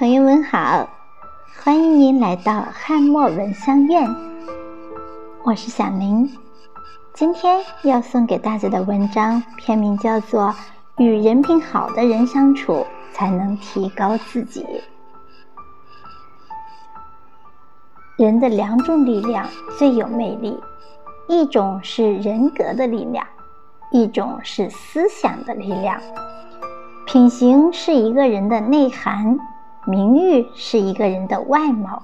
朋友们好，欢迎您来到汉墨文香院，我是小林。今天要送给大家的文章篇名叫做《与人品好的人相处，才能提高自己》。人的两种力量最有魅力，一种是人格的力量，一种是思想的力量。品行是一个人的内涵。名誉是一个人的外貌，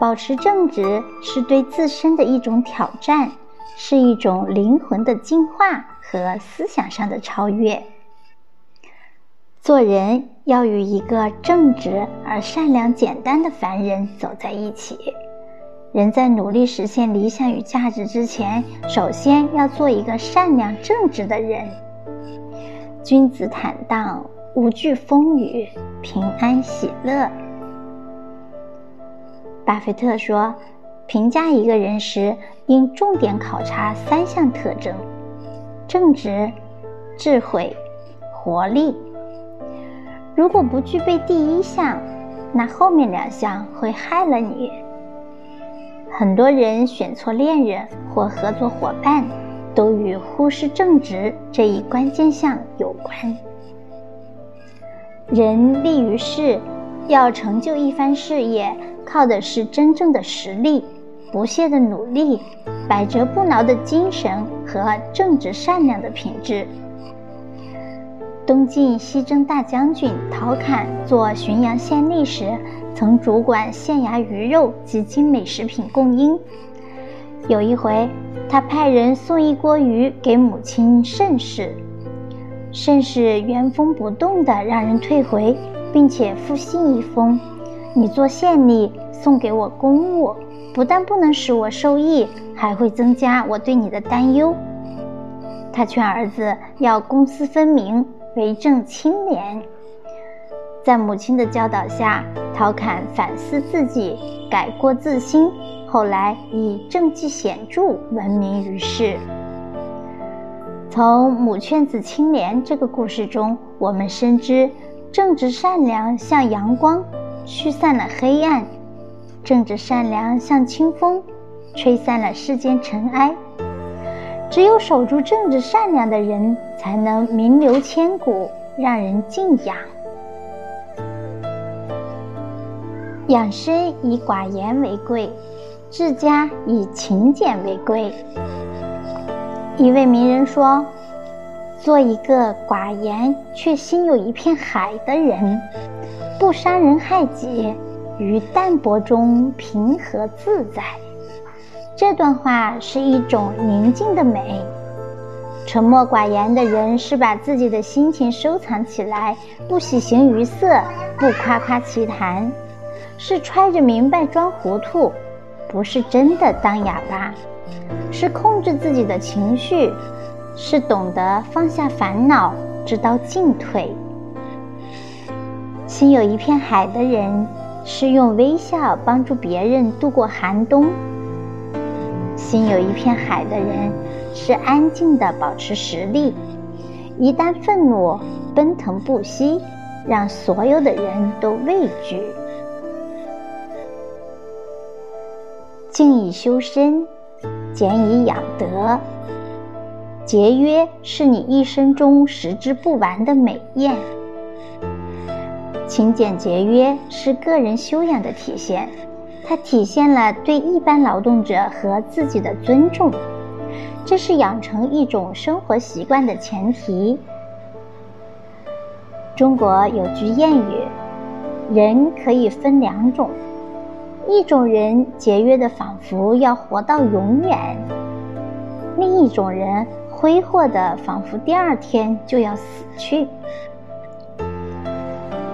保持正直是对自身的一种挑战，是一种灵魂的进化和思想上的超越。做人要与一个正直而善良、简单的凡人走在一起。人在努力实现理想与价值之前，首先要做一个善良正直的人。君子坦荡。无惧风雨，平安喜乐。巴菲特说：“评价一个人时，应重点考察三项特征：正直、智慧、活力。如果不具备第一项，那后面两项会害了你。很多人选错恋人或合作伙伴，都与忽视正直这一关键项有关。”人立于世，要成就一番事业，靠的是真正的实力、不懈的努力、百折不挠的精神和正直善良的品质。东晋西征大将军陶侃做浔阳县吏时，曾主管县衙鱼肉及精美食品供应。有一回，他派人送一锅鱼给母亲盛氏。甚是原封不动的让人退回，并且复信一封：“你做县吏送给我公物，不但不能使我受益，还会增加我对你的担忧。”他劝儿子要公私分明，为政清廉。在母亲的教导下，陶侃反思自己，改过自新，后来以政绩显著闻名于世。从母劝子清廉这个故事中，我们深知，正直善良像阳光，驱散了黑暗；正直善良像清风，吹散了世间尘埃。只有守住正直善良的人，才能名留千古，让人敬仰。养生以寡言为贵，治家以勤俭为贵。一位名人说：“做一个寡言却心有一片海的人，不伤人害己，于淡泊中平和自在。”这段话是一种宁静的美。沉默寡言的人是把自己的心情收藏起来，不喜形于色，不夸夸其谈，是揣着明白装糊涂，不是真的当哑巴。是控制自己的情绪，是懂得放下烦恼，知道进退。心有一片海的人，是用微笑帮助别人度过寒冬；心有一片海的人，是安静的保持实力，一旦愤怒，奔腾不息，让所有的人都畏惧。静以修身。俭以养德，节约是你一生中食之不完的美宴。勤俭节约是个人修养的体现，它体现了对一般劳动者和自己的尊重，这是养成一种生活习惯的前提。中国有句谚语：“人可以分两种。”一种人节约的仿佛要活到永远，另一种人挥霍的仿佛第二天就要死去。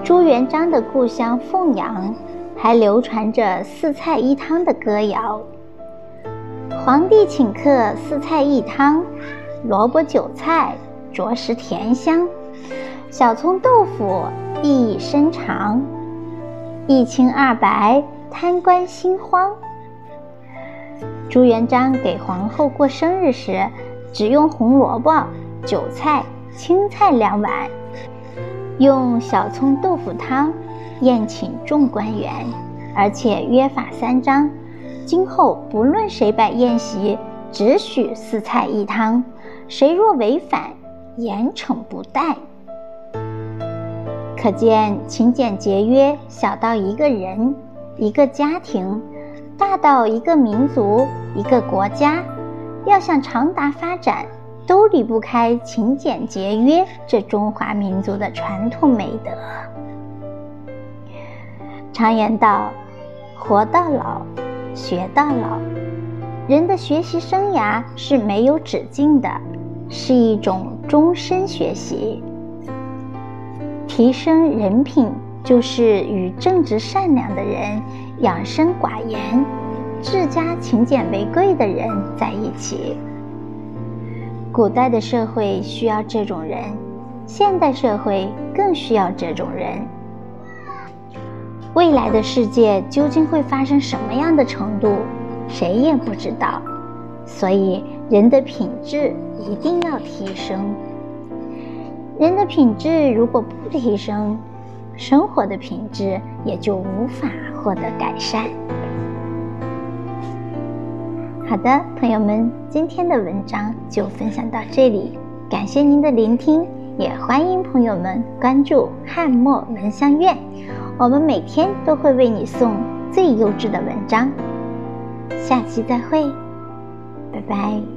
朱元璋的故乡凤阳还流传着四菜一汤的歌谣：皇帝请客四菜一汤，萝卜韭菜着实甜香，小葱豆腐意义深长，一清二白。贪官心慌。朱元璋给皇后过生日时，只用红萝卜、韭菜、青菜两碗，用小葱豆腐汤宴请众官员，而且约法三章：今后不论谁摆宴席，只许四菜一汤；谁若违反，严惩不贷。可见勤俭节约，小到一个人、一个家庭，大到一个民族、一个国家，要想长达发展，都离不开勤俭节约这中华民族的传统美德。常言道：“活到老，学到老。”人的学习生涯是没有止境的，是一种终身学习。提升人品，就是与正直善良的人、养生寡言、治家勤俭为贵的人在一起。古代的社会需要这种人，现代社会更需要这种人。未来的世界究竟会发生什么样的程度，谁也不知道。所以，人的品质一定要提升。人的品质如果不提升，生活的品质也就无法获得改善。好的，朋友们，今天的文章就分享到这里，感谢您的聆听，也欢迎朋友们关注汉墨文香苑。我们每天都会为你送最优质的文章，下期再会，拜拜。